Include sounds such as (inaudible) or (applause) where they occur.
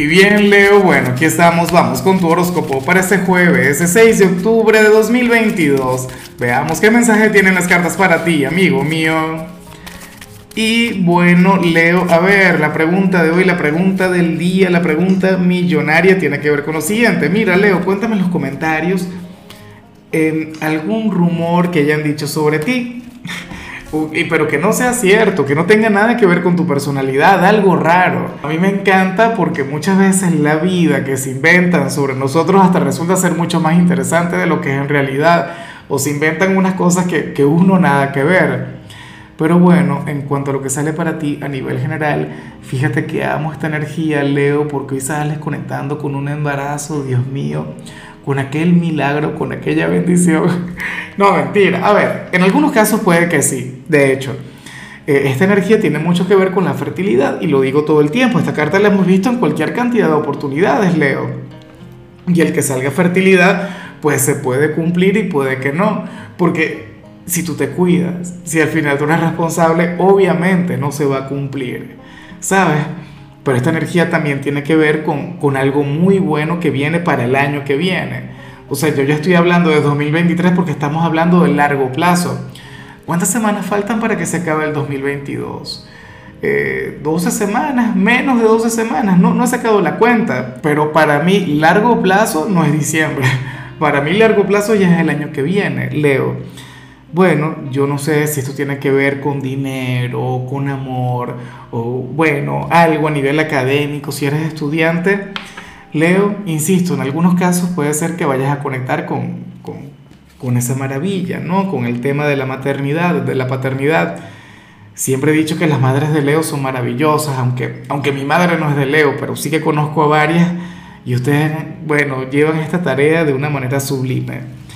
Y bien, Leo, bueno, aquí estamos, vamos con tu horóscopo para este jueves, 6 de octubre de 2022. Veamos qué mensaje tienen las cartas para ti, amigo mío. Y bueno, Leo, a ver, la pregunta de hoy, la pregunta del día, la pregunta millonaria tiene que ver con lo siguiente. Mira, Leo, cuéntame en los comentarios eh, algún rumor que hayan dicho sobre ti. Pero que no sea cierto, que no tenga nada que ver con tu personalidad, algo raro. A mí me encanta porque muchas veces la vida que se inventan sobre nosotros hasta resulta ser mucho más interesante de lo que es en realidad. O se inventan unas cosas que, que uno nada que ver. Pero bueno, en cuanto a lo que sale para ti a nivel general, fíjate que amo esta energía, Leo, porque hoy sales conectando con un embarazo, Dios mío con aquel milagro, con aquella bendición. (laughs) No, mentira. A ver, en algunos casos puede que sí. De hecho, eh, esta energía tiene mucho que ver con la fertilidad y lo digo todo el tiempo. Esta carta la hemos visto en cualquier cantidad de oportunidades, Leo. Y el que salga fertilidad, pues se puede cumplir y puede que no. Porque si tú te cuidas, si al final tú eres responsable, obviamente no se va a cumplir. ¿Sabes? Pero esta energía también tiene que ver con, con, algo muy bueno que viene para el año que viene. O sea, yo ya estoy hablando de 2023 porque estamos hablando de largo plazo. ¿Cuántas semanas faltan para que se acabe el 2022? Eh, 12 semanas, menos de 12 semanas, no, no he sacado la cuenta, pero para mí largo plazo no es diciembre, (laughs) para mí largo plazo ya es el año que viene, Leo. Bueno, yo no sé si esto tiene que ver con dinero, con amor, o bueno, algo a nivel académico, si eres estudiante. Leo, insisto, en algunos casos puede ser que vayas a conectar con, con, con esa maravilla, ¿no? Con el tema de la maternidad, de la paternidad. Siempre he dicho que las madres de Leo son maravillosas, aunque, aunque mi madre no es de Leo, pero sí que conozco a varias y ustedes, bueno, llevan esta tarea de una manera sublime.